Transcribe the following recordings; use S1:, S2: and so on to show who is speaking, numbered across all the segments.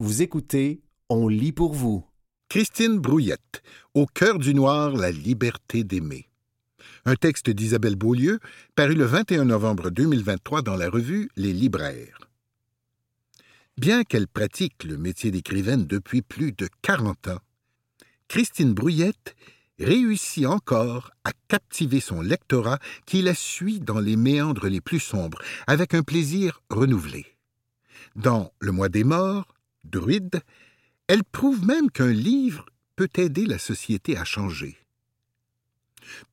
S1: Vous écoutez On lit pour vous.
S2: Christine Brouillette, Au cœur du noir, la liberté d'aimer. Un texte d'Isabelle Beaulieu, paru le 21 novembre 2023 dans la revue Les Libraires. Bien qu'elle pratique le métier d'écrivaine depuis plus de 40 ans, Christine Brouillette réussit encore à captiver son lectorat qui la suit dans les méandres les plus sombres, avec un plaisir renouvelé. Dans Le mois des morts, Druide, elle prouve même qu'un livre peut aider la société à changer.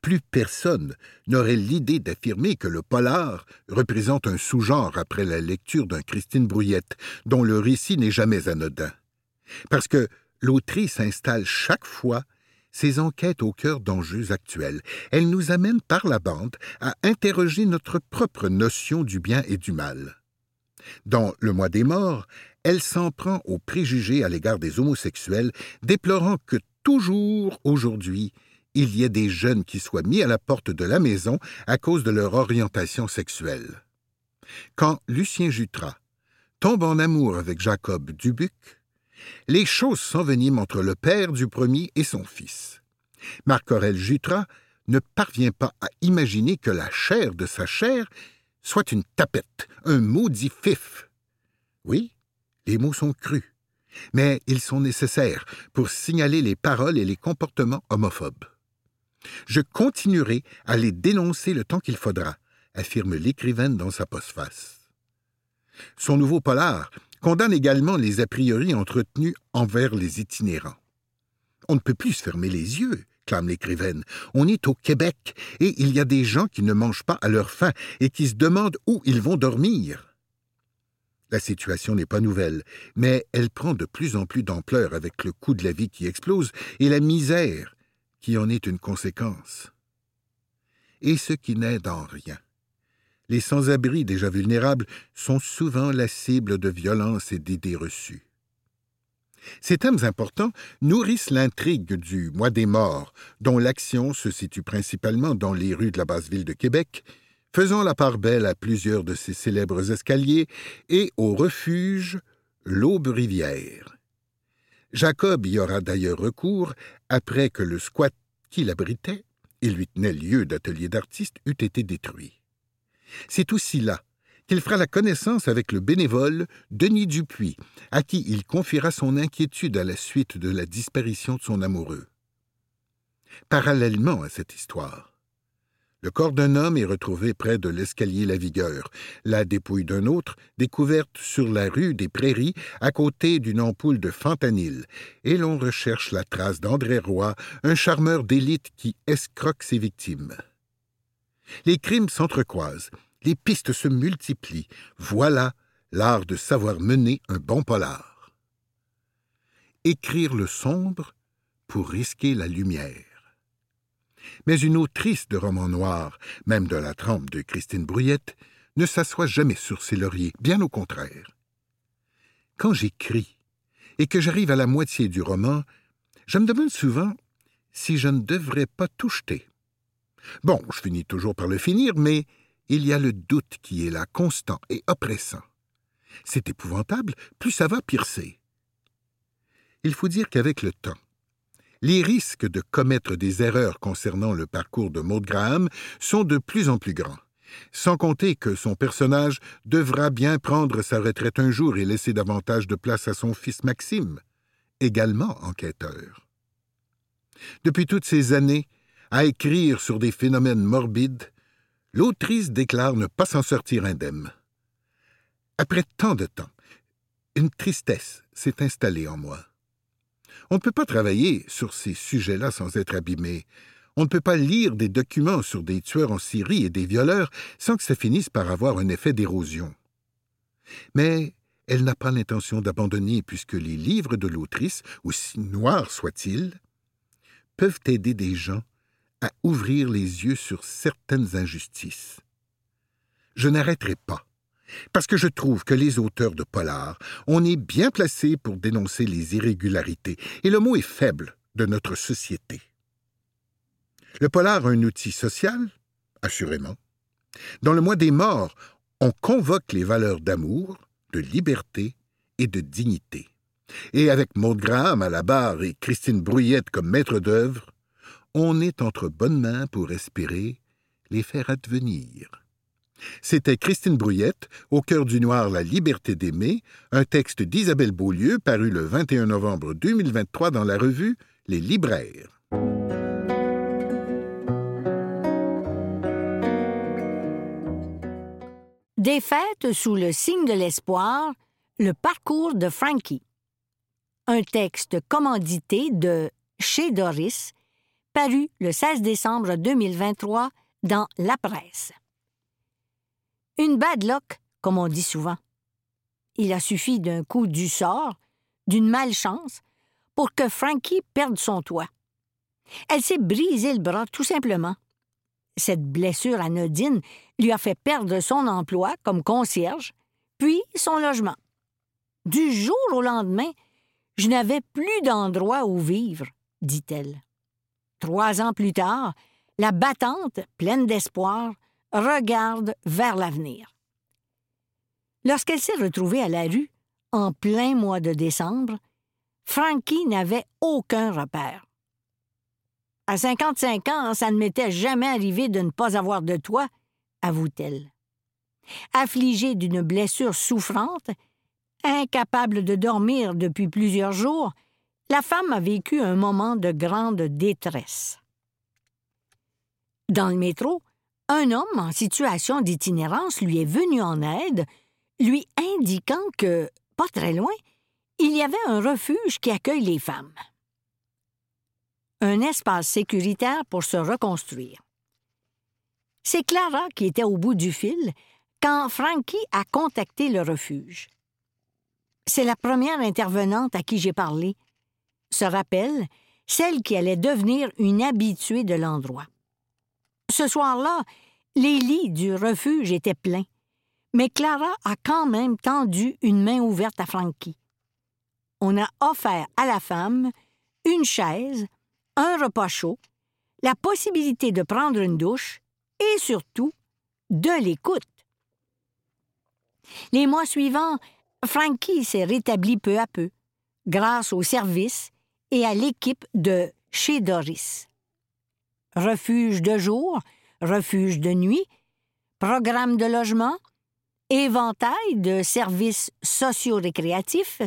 S2: Plus personne n'aurait l'idée d'affirmer que le polar représente un sous-genre après la lecture d'un Christine Brouillette, dont le récit n'est jamais anodin. Parce que l'autrice installe chaque fois ses enquêtes au cœur d'enjeux actuels. Elle nous amène par la bande à interroger notre propre notion du bien et du mal. Dans Le mois des morts, elle s'en prend aux préjugés à l'égard des homosexuels, déplorant que toujours aujourd'hui, il y ait des jeunes qui soient mis à la porte de la maison à cause de leur orientation sexuelle. Quand Lucien Jutras tombe en amour avec Jacob Dubuc, les choses s'enveniment entre le père du premier et son fils. Marc-Aurel Jutras ne parvient pas à imaginer que la chair de sa chair soit une tapette, un maudit fif. Oui, les mots sont crus, mais ils sont nécessaires pour signaler les paroles et les comportements homophobes. Je continuerai à les dénoncer le temps qu'il faudra, affirme l'écrivaine dans sa postface. Son nouveau polar condamne également les a priori entretenus envers les itinérants. On ne peut plus se fermer les yeux, clame l'écrivaine. On est au Québec, et il y a des gens qui ne mangent pas à leur faim et qui se demandent où ils vont dormir. La situation n'est pas nouvelle, mais elle prend de plus en plus d'ampleur avec le coût de la vie qui explose et la misère qui en est une conséquence. Et ce qui n'aide en rien. Les sans-abri déjà vulnérables sont souvent la cible de violences et d'idées reçues. Ces thèmes importants nourrissent l'intrigue du Mois des Morts, dont l'action se situe principalement dans les rues de la basse ville de Québec, faisant la part belle à plusieurs de ses célèbres escaliers et au refuge l'Aube-Rivière. Jacob y aura d'ailleurs recours après que le squat qui l'abritait et lui tenait lieu d'atelier d'artiste eût été détruit. C'est aussi là qu'il fera la connaissance avec le bénévole Denis Dupuis, à qui il confiera son inquiétude à la suite de la disparition de son amoureux. Parallèlement à cette histoire, le corps d'un homme est retrouvé près de l'escalier Lavigueur, la dépouille d'un autre découverte sur la rue des Prairies à côté d'une ampoule de fentanyl, et l'on recherche la trace d'André Roy, un charmeur d'élite qui escroque ses victimes. Les crimes s'entrecroisent, les pistes se multiplient. Voilà l'art de savoir mener un bon polar. Écrire le sombre pour risquer la lumière. Mais une autrice de romans noirs, même de la trempe de Christine Brouillette, ne s'assoit jamais sur ses lauriers, bien au contraire. Quand j'écris et que j'arrive à la moitié du roman, je me demande souvent si je ne devrais pas tout jeter. Bon, je finis toujours par le finir, mais il y a le doute qui est là, constant et oppressant. C'est épouvantable, plus ça va, pire c'est. Il faut dire qu'avec le temps, les risques de commettre des erreurs concernant le parcours de Maud Graham sont de plus en plus grands, sans compter que son personnage devra bien prendre sa retraite un jour et laisser davantage de place à son fils Maxime, également enquêteur. Depuis toutes ces années, à écrire sur des phénomènes morbides, l'autrice déclare ne pas s'en sortir indemne. Après tant de temps, une tristesse s'est installée en moi. On ne peut pas travailler sur ces sujets-là sans être abîmé. On ne peut pas lire des documents sur des tueurs en Syrie et des violeurs sans que ça finisse par avoir un effet d'érosion. Mais elle n'a pas l'intention d'abandonner puisque les livres de l'autrice, aussi noirs soient-ils, peuvent aider des gens à ouvrir les yeux sur certaines injustices. Je n'arrêterai pas parce que je trouve que les auteurs de polar, on est bien placés pour dénoncer les irrégularités, et le mot est faible, de notre société. Le polar a un outil social, assurément. Dans le mois des morts, on convoque les valeurs d'amour, de liberté et de dignité. Et avec Maud Graham à la barre et Christine Brouillette comme maître d'œuvre, on est entre bonnes mains pour espérer les faire advenir. C'était Christine Brouillette, Au cœur du noir, la liberté d'aimer, un texte d'Isabelle Beaulieu paru le 21 novembre 2023 dans la revue Les Libraires.
S3: Des sous le signe de l'espoir, le parcours de Frankie. Un texte commandité de Chez Doris, paru le 16 décembre 2023 dans La Presse. Une bad luck, comme on dit souvent. Il a suffi d'un coup du sort, d'une malchance, pour que Frankie perde son toit. Elle s'est brisé le bras tout simplement. Cette blessure anodine lui a fait perdre son emploi comme concierge, puis son logement. Du jour au lendemain, je n'avais plus d'endroit où vivre, dit-elle. Trois ans plus tard, la battante, pleine d'espoir, regarde vers l'avenir. Lorsqu'elle s'est retrouvée à la rue, en plein mois de décembre, Frankie n'avait aucun repère. À 55 ans, ça ne m'était jamais arrivé de ne pas avoir de toit, avoue-t-elle. Affligée d'une blessure souffrante, incapable de dormir depuis plusieurs jours, la femme a vécu un moment de grande détresse. Dans le métro, un homme en situation d'itinérance lui est venu en aide, lui indiquant que, pas très loin, il y avait un refuge qui accueille les femmes. Un espace sécuritaire pour se reconstruire. C'est Clara qui était au bout du fil quand Frankie a contacté le refuge. C'est la première intervenante à qui j'ai parlé. Se rappelle, celle qui allait devenir une habituée de l'endroit. Ce soir-là, les lits du refuge étaient pleins, mais Clara a quand même tendu une main ouverte à Frankie. On a offert à la femme une chaise, un repas chaud, la possibilité de prendre une douche et surtout de l'écoute. Les mois suivants, Frankie s'est rétabli peu à peu, grâce au service et à l'équipe de chez Doris refuge de jour, refuge de nuit, programme de logement, éventail de services socio-récréatifs,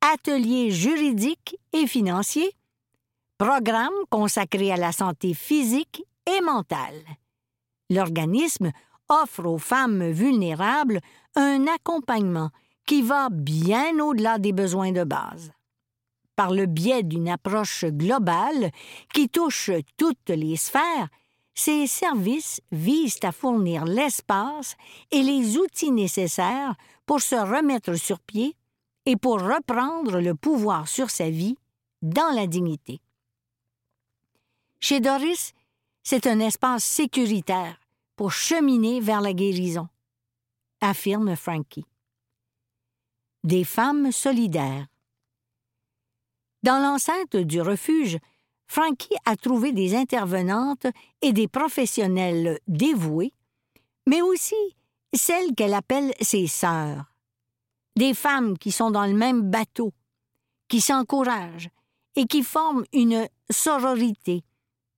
S3: ateliers juridiques et financiers, programme consacré à la santé physique et mentale. L'organisme offre aux femmes vulnérables un accompagnement qui va bien au-delà des besoins de base par le biais d'une approche globale qui touche toutes les sphères, ces services visent à fournir l'espace et les outils nécessaires pour se remettre sur pied et pour reprendre le pouvoir sur sa vie dans la dignité. Chez Doris, c'est un espace sécuritaire pour cheminer vers la guérison, affirme Frankie. Des femmes solidaires. Dans l'enceinte du refuge, Frankie a trouvé des intervenantes et des professionnels dévoués, mais aussi celles qu'elle appelle ses sœurs. Des femmes qui sont dans le même bateau, qui s'encouragent et qui forment une sororité,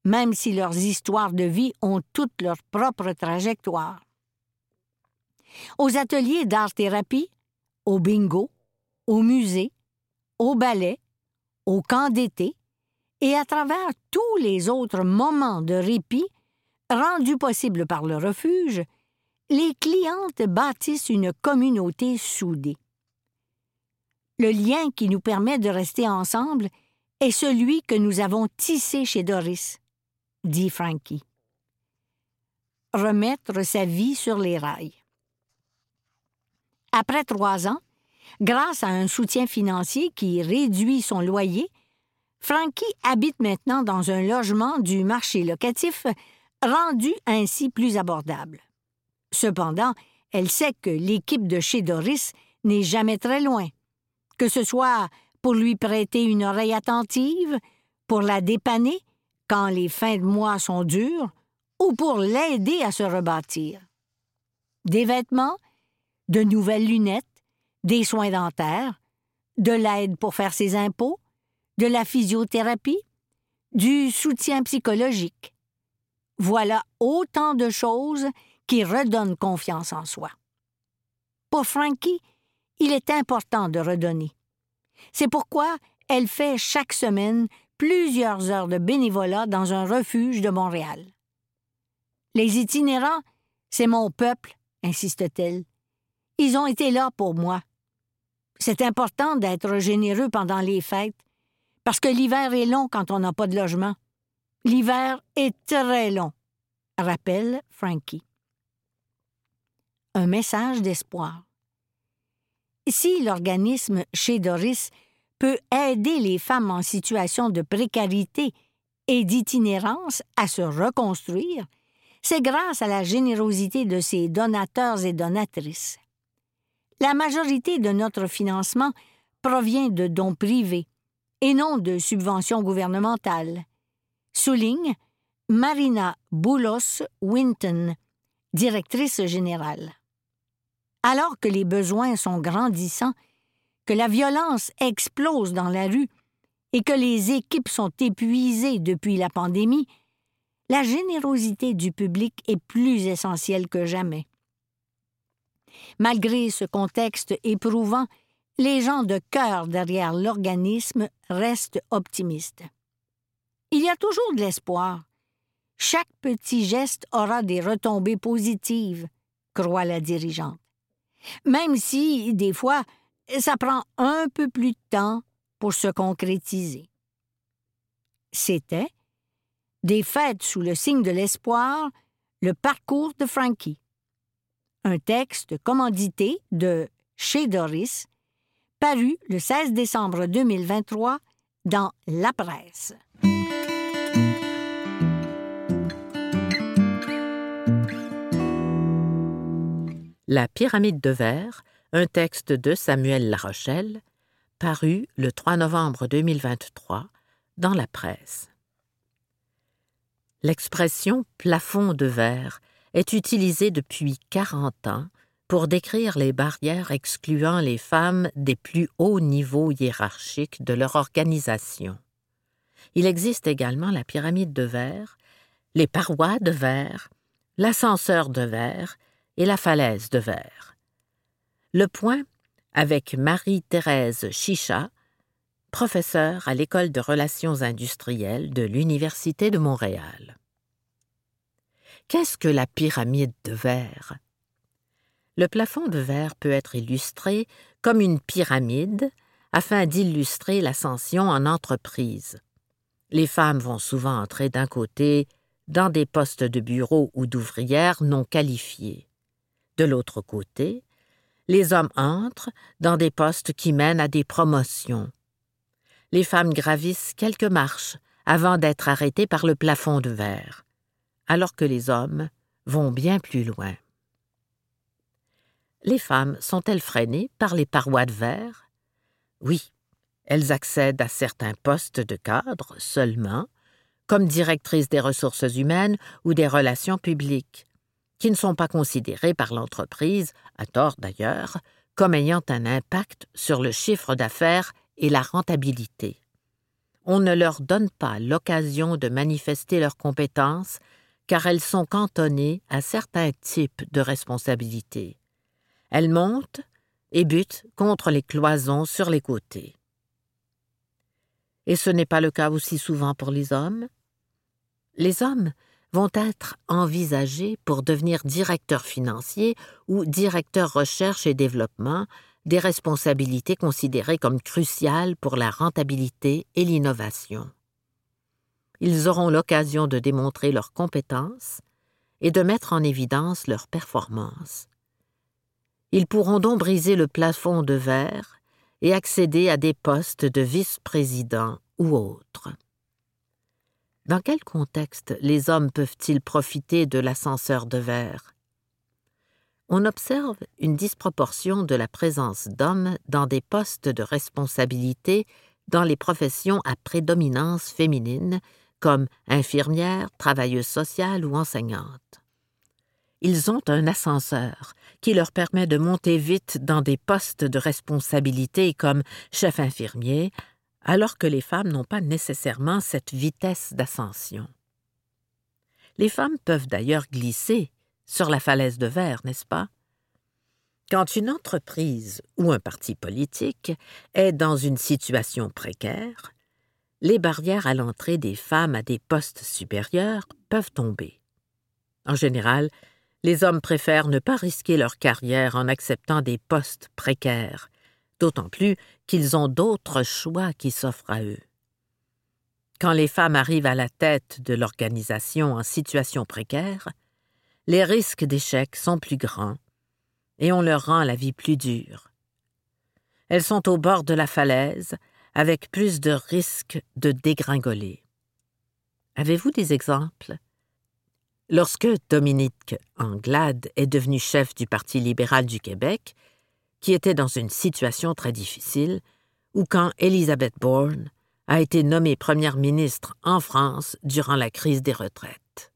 S3: même si leurs histoires de vie ont toutes leur propre trajectoire. Aux ateliers d'art-thérapie, au bingo, au musée, au ballet, au camp d'été et à travers tous les autres moments de répit rendus possibles par le refuge, les clientes bâtissent une communauté soudée. Le lien qui nous permet de rester ensemble est celui que nous avons tissé chez Doris, dit Frankie. Remettre sa vie sur les rails. Après trois ans, Grâce à un soutien financier qui réduit son loyer, Frankie habite maintenant dans un logement du marché locatif, rendu ainsi plus abordable. Cependant, elle sait que l'équipe de chez Doris n'est jamais très loin, que ce soit pour lui prêter une oreille attentive, pour la dépanner quand les fins de mois sont dures, ou pour l'aider à se rebâtir. Des vêtements, de nouvelles lunettes, des soins dentaires, de l'aide pour faire ses impôts, de la physiothérapie, du soutien psychologique. Voilà autant de choses qui redonnent confiance en soi. Pour Frankie, il est important de redonner. C'est pourquoi elle fait chaque semaine plusieurs heures de bénévolat dans un refuge de Montréal. Les itinérants, c'est mon peuple, insiste-t-elle. Ils ont été là pour moi. C'est important d'être généreux pendant les fêtes, parce que l'hiver est long quand on n'a pas de logement. L'hiver est très long, rappelle Frankie. Un message d'espoir. Si l'organisme chez Doris peut aider les femmes en situation de précarité et d'itinérance à se reconstruire, c'est grâce à la générosité de ses donateurs et donatrices. La majorité de notre financement provient de dons privés et non de subventions gouvernementales, souligne Marina Boulos Winton, directrice générale. Alors que les besoins sont grandissants, que la violence explose dans la rue et que les équipes sont épuisées depuis la pandémie, la générosité du public est plus essentielle que jamais. Malgré ce contexte éprouvant, les gens de cœur derrière l'organisme restent optimistes. Il y a toujours de l'espoir. Chaque petit geste aura des retombées positives, croit la dirigeante. Même si, des fois, ça prend un peu plus de temps pour se concrétiser. C'était Des fêtes sous le signe de l'espoir, le parcours de Frankie. Un texte commandité de Chez Doris, paru le 16 décembre 2023 dans La Presse.
S4: La pyramide de verre, un texte de Samuel Larochelle, paru le 3 novembre 2023 dans la presse. L'expression plafond de verre est utilisée depuis 40 ans pour décrire les barrières excluant les femmes des plus hauts niveaux hiérarchiques de leur organisation. Il existe également la pyramide de verre, les parois de verre, l'ascenseur de verre et la falaise de verre. Le point avec Marie-Thérèse Chicha, professeure à l'École de relations industrielles de l'Université de Montréal. Qu'est-ce que la pyramide de verre? Le plafond de verre peut être illustré comme une pyramide afin d'illustrer l'ascension en entreprise. Les femmes vont souvent entrer d'un côté dans des postes de bureau ou d'ouvrières non qualifiés. De l'autre côté, les hommes entrent dans des postes qui mènent à des promotions. Les femmes gravissent quelques marches avant d'être arrêtées par le plafond de verre, alors que les hommes vont bien plus loin. Les femmes sont-elles freinées par les parois de verre? Oui, elles accèdent à certains postes de cadre seulement, comme directrice des ressources humaines ou des relations publiques, qui ne sont pas considérés par l'entreprise, à tort d'ailleurs, comme ayant un impact sur le chiffre d'affaires et la rentabilité. On ne leur donne pas l'occasion de manifester leurs compétences car elles sont cantonnées à certains types de responsabilités. Elles montent et butent contre les cloisons sur les côtés. Et ce n'est pas le cas aussi souvent pour les hommes. Les hommes vont être envisagés pour devenir directeurs financiers ou directeurs recherche et développement, des responsabilités considérées comme cruciales pour la rentabilité et l'innovation. Ils auront l'occasion de démontrer leurs compétences et de mettre en évidence leurs performances. Ils pourront donc briser le plafond de verre et accéder à des postes de vice-président ou autres. Dans quel contexte les hommes peuvent-ils profiter de l'ascenseur de verre? On observe une disproportion de la présence d'hommes dans des postes de responsabilité dans les professions à prédominance féminine, comme infirmière, travailleuse sociale ou enseignante. ils ont un ascenseur qui leur permet de monter vite dans des postes de responsabilité comme chef infirmier, alors que les femmes n'ont pas nécessairement cette vitesse d'ascension. Les femmes peuvent d'ailleurs glisser sur la falaise de verre, n'est-ce pas? Quand une entreprise ou un parti politique est dans une situation précaire, les barrières à l'entrée des femmes à des postes supérieurs peuvent tomber. En général, les hommes préfèrent ne pas risquer leur carrière en acceptant des postes précaires, d'autant plus qu'ils ont d'autres choix qui s'offrent à eux. Quand les femmes arrivent à la tête de l'organisation en situation précaire, les risques d'échec sont plus grands et on leur rend la vie plus dure. Elles sont au bord de la falaise, avec plus de risques de dégringoler. Avez-vous des exemples? Lorsque Dominique Anglade est devenu chef du Parti libéral du Québec, qui était dans une situation très difficile, ou quand Elizabeth Bourne a été nommée première ministre en France durant la crise des retraites.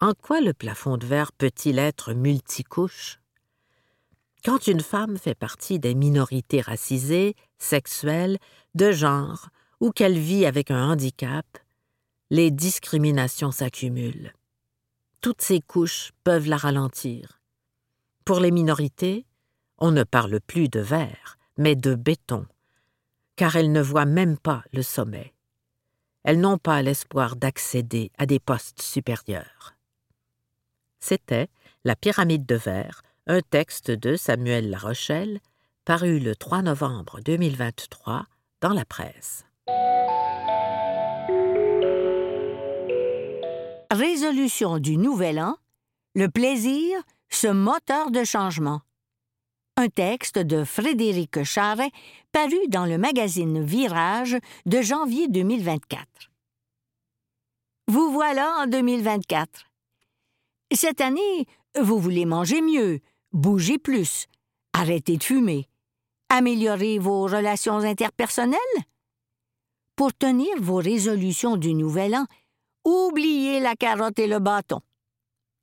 S4: En quoi le plafond de verre peut-il être multicouche? Quand une femme fait partie des minorités racisées, sexuelles, de genre, ou qu'elle vit avec un handicap, les discriminations s'accumulent. Toutes ces couches peuvent la ralentir. Pour les minorités, on ne parle plus de verre, mais de béton, car elles ne voient même pas le sommet. Elles n'ont pas l'espoir d'accéder à des postes supérieurs. C'était La pyramide de verre, un texte de Samuel Larochelle, paru le 3 novembre 2023 dans la presse.
S3: Résolution du Nouvel An, le plaisir, ce moteur de changement. Un texte de Frédéric Charret paru dans le magazine Virage de janvier 2024. Vous voilà en 2024. Cette année, vous voulez manger mieux, bouger plus, arrêter de fumer, améliorer vos relations interpersonnelles? Pour tenir vos résolutions du Nouvel An, oubliez la carotte et le bâton.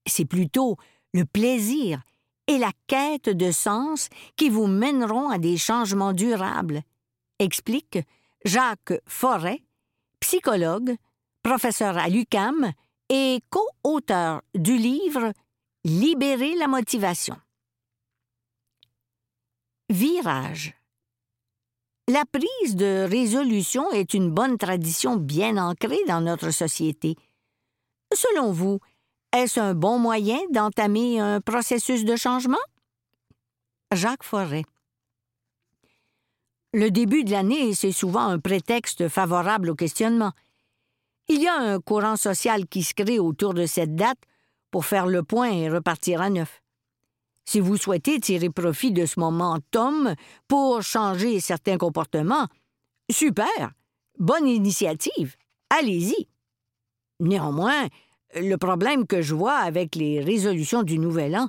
S3: C'est plutôt le plaisir et la quête de sens qui vous mèneront à des changements durables, explique Jacques Forêt, psychologue, professeur à l'UCAM et co-auteur du livre Libérer la motivation. Virage. La prise de résolution est une bonne tradition bien ancrée dans notre société. Selon vous, est-ce un bon moyen d'entamer un processus de changement? Jacques Forêt. Le début de l'année, c'est souvent un prétexte favorable au questionnement. Il y a un courant social qui se crée autour de cette date pour faire le point et repartir à neuf. Si vous souhaitez tirer profit de ce momentum pour changer certains comportements, super, bonne initiative, allez-y. Néanmoins, le problème que je vois avec les résolutions du Nouvel An,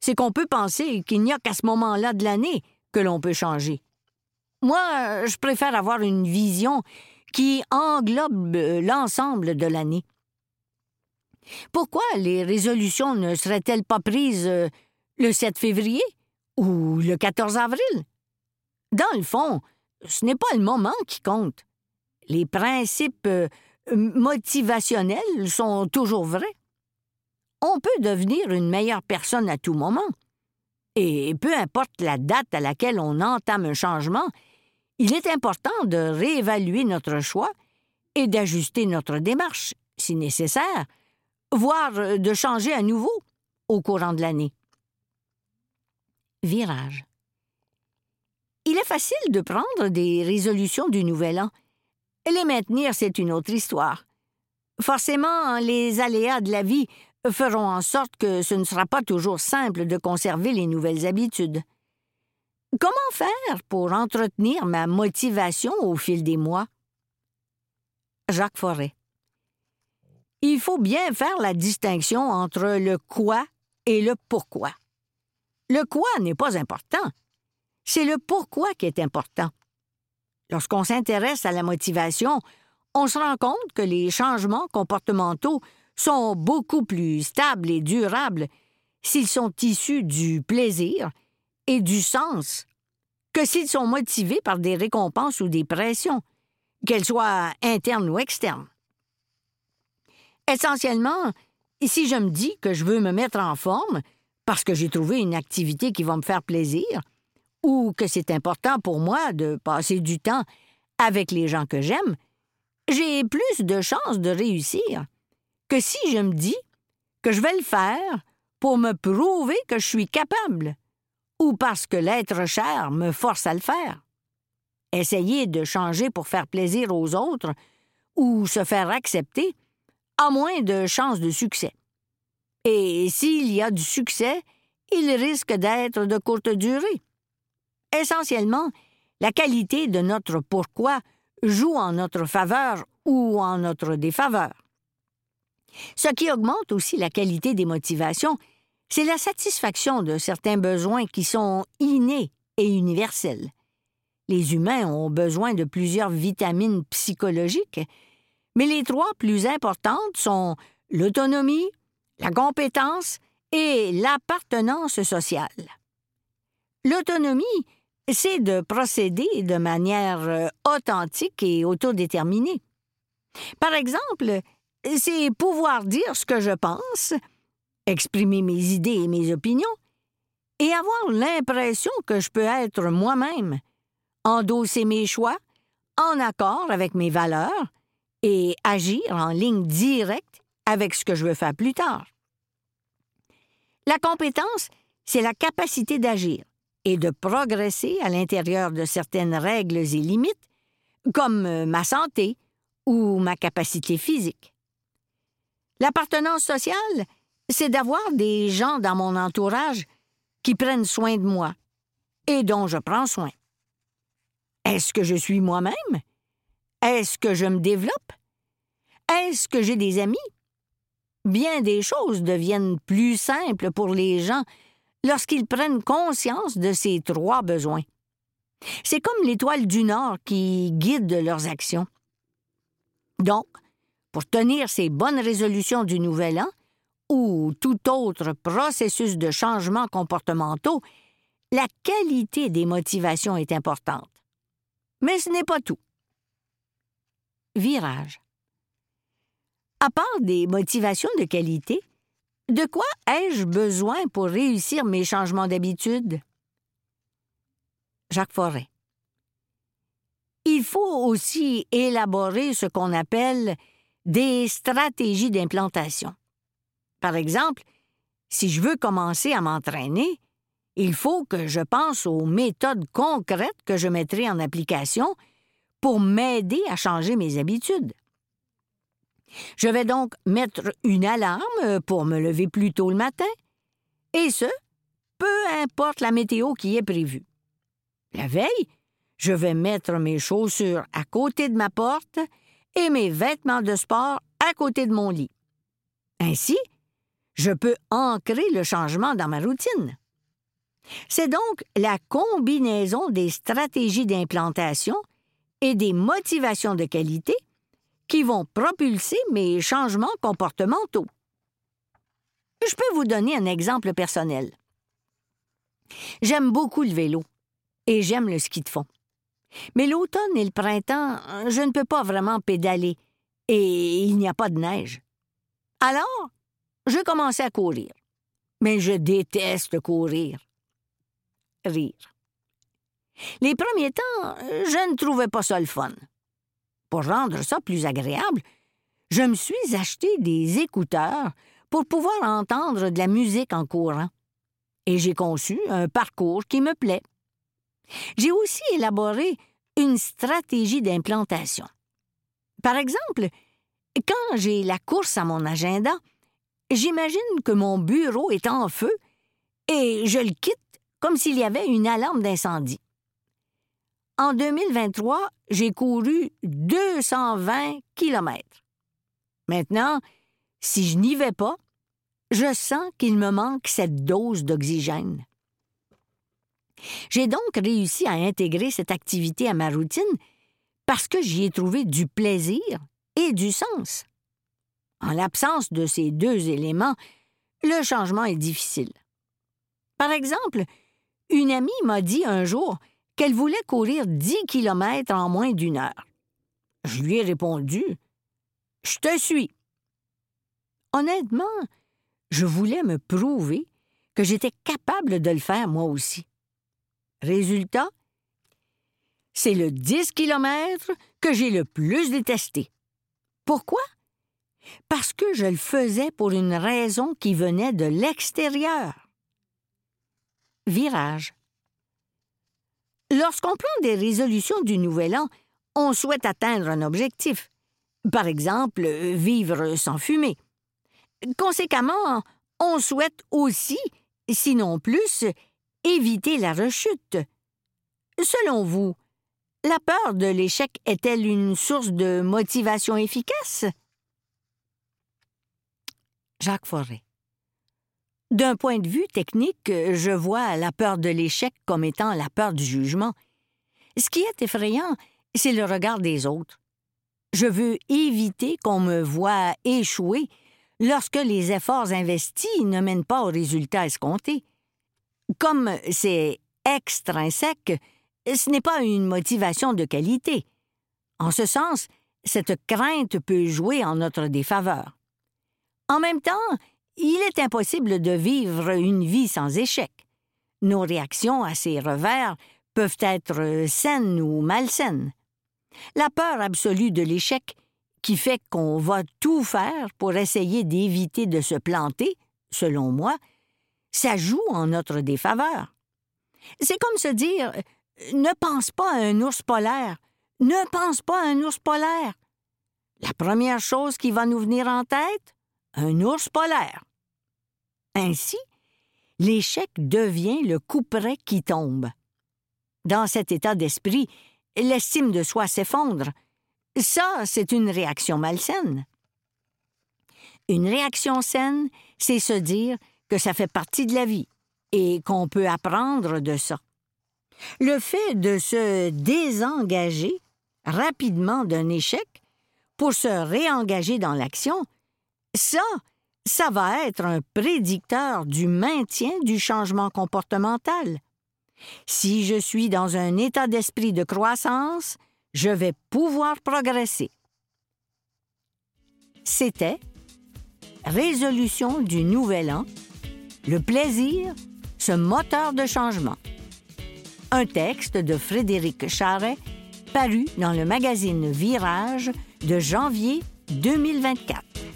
S3: c'est qu'on peut penser qu'il n'y a qu'à ce moment-là de l'année que l'on peut changer. Moi, je préfère avoir une vision qui englobe euh, l'ensemble de l'année. Pourquoi les résolutions ne seraient-elles pas prises euh, le 7 février ou le 14 avril? Dans le fond, ce n'est pas le moment qui compte. Les principes euh, motivationnels sont toujours vrais. On peut devenir une meilleure personne à tout moment. Et peu importe la date à laquelle on entame un changement, il est important de réévaluer notre choix et d'ajuster notre démarche, si nécessaire, voire de changer à nouveau au courant de l'année. Virage. Il est facile de prendre des résolutions du Nouvel An. Les maintenir, c'est une autre histoire. Forcément, les aléas de la vie feront en sorte que ce ne sera pas toujours simple de conserver les nouvelles habitudes. Comment faire pour entretenir ma motivation au fil des mois? Jacques Forêt. Il faut bien faire la distinction entre le quoi et le pourquoi. Le quoi n'est pas important. C'est le pourquoi qui est important. Lorsqu'on s'intéresse à la motivation, on se rend compte que les changements comportementaux sont beaucoup plus stables et durables s'ils sont issus du plaisir et du sens que s'ils sont motivés par des récompenses ou des pressions, qu'elles soient internes ou externes. Essentiellement, si je me dis que je veux me mettre en forme parce que j'ai trouvé une activité qui va me faire plaisir, ou que c'est important pour moi de passer du temps avec les gens que j'aime, j'ai plus de chances de réussir que si je me dis que je vais le faire pour me prouver que je suis capable ou parce que l'être cher me force à le faire. Essayer de changer pour faire plaisir aux autres ou se faire accepter a moins de chances de succès. Et s'il y a du succès, il risque d'être de courte durée. Essentiellement, la qualité de notre pourquoi joue en notre faveur ou en notre défaveur. Ce qui augmente aussi la qualité des motivations, c'est la satisfaction de certains besoins qui sont innés et universels. Les humains ont besoin de plusieurs vitamines psychologiques, mais les trois plus importantes sont l'autonomie, la compétence et l'appartenance sociale. L'autonomie, c'est de procéder de manière euh, authentique et autodéterminée. Par exemple, c'est pouvoir dire ce que je pense, exprimer mes idées et mes opinions, et avoir l'impression que je peux être moi-même, endosser mes choix, en accord avec mes valeurs, et agir en ligne directe avec ce que je veux faire plus tard. La compétence, c'est la capacité d'agir et de progresser à l'intérieur de certaines règles et limites, comme euh, ma santé ou ma capacité physique. L'appartenance sociale, c'est d'avoir des gens dans mon entourage qui prennent soin de moi et dont je prends soin. Est-ce que je suis moi-même? Est-ce que je me développe? Est-ce que j'ai des amis? Bien des choses deviennent plus simples pour les gens lorsqu'ils prennent conscience de ces trois besoins. C'est comme l'étoile du Nord qui guide leurs actions. Donc, pour tenir ces bonnes résolutions du Nouvel An, ou tout autre processus de changement comportementaux, la qualité des motivations est importante. Mais ce n'est pas tout. Virage. À part des motivations de qualité, de quoi ai-je besoin pour réussir mes changements d'habitude? Jacques Forêt. Il faut aussi élaborer ce qu'on appelle des stratégies d'implantation. Par exemple, si je veux commencer à m'entraîner, il faut que je pense aux méthodes concrètes que je mettrai en application pour m'aider à changer mes habitudes. Je vais donc mettre une alarme pour me lever plus tôt le matin, et ce, peu importe la météo qui est prévue. La veille, je vais mettre mes chaussures à côté de ma porte et mes vêtements de sport à côté de mon lit. Ainsi, je peux ancrer le changement dans ma routine. C'est donc la combinaison des stratégies d'implantation et des motivations de qualité qui vont propulser mes changements comportementaux. Je peux vous donner un exemple personnel. J'aime beaucoup le vélo et j'aime le ski de fond. Mais l'automne et le printemps, je ne peux pas vraiment pédaler et il n'y a pas de neige. Alors, je commençais à courir. Mais je déteste courir. Rire. Les premiers temps, je ne trouvais pas ça le fun. Pour rendre ça plus agréable, je me suis acheté des écouteurs pour pouvoir entendre de la musique en courant. Et j'ai conçu un parcours qui me plaît. J'ai aussi élaboré une stratégie d'implantation. Par exemple, quand j'ai la course à mon agenda, j'imagine que mon bureau est en feu et je le quitte comme s'il y avait une alarme d'incendie. En 2023, j'ai couru 220 kilomètres. Maintenant, si je n'y vais pas, je sens qu'il me manque cette dose d'oxygène. J'ai donc réussi à intégrer cette activité à ma routine parce que j'y ai trouvé du plaisir et du sens. En l'absence de ces deux éléments, le changement est difficile. Par exemple, une amie m'a dit un jour qu'elle voulait courir 10 kilomètres en moins d'une heure. Je lui ai répondu Je te suis. Honnêtement, je voulais me prouver que j'étais capable de le faire moi aussi. Résultat, c'est le 10 km que j'ai le plus détesté. Pourquoi? Parce que je le faisais pour une raison qui venait de l'extérieur. Virage. Lorsqu'on prend des résolutions du Nouvel An, on souhaite atteindre un objectif. Par exemple, vivre sans fumer. Conséquemment, on souhaite aussi, sinon plus, éviter la rechute. Selon vous, la peur de l'échec est-elle une source de motivation efficace? Jacques Forêt. D'un point de vue technique, je vois la peur de l'échec comme étant la peur du jugement. Ce qui est effrayant, c'est le regard des autres. Je veux éviter qu'on me voie échouer lorsque les efforts investis ne mènent pas au résultat escompté. Comme c'est extrinsèque, ce n'est pas une motivation de qualité. En ce sens, cette crainte peut jouer en notre défaveur. En même temps, il est impossible de vivre une vie sans échec. Nos réactions à ces revers peuvent être saines ou malsaines. La peur absolue de l'échec, qui fait qu'on va tout faire pour essayer d'éviter de se planter, selon moi, ça joue en notre défaveur. C'est comme se dire Ne pense pas à un ours polaire, ne pense pas à un ours polaire. La première chose qui va nous venir en tête, un ours polaire. Ainsi, l'échec devient le couperet qui tombe. Dans cet état d'esprit, l'estime de soi s'effondre. Ça, c'est une réaction malsaine. Une réaction saine, c'est se dire que ça fait partie de la vie et qu'on peut apprendre de ça. Le fait de se désengager rapidement d'un échec pour se réengager dans l'action, ça, ça va être un prédicteur du maintien du changement comportemental. Si je suis dans un état d'esprit de croissance, je vais pouvoir progresser. C'était Résolution du Nouvel An, le plaisir, ce moteur de changement. Un texte de Frédéric Charret, paru dans le magazine Virage de janvier 2024.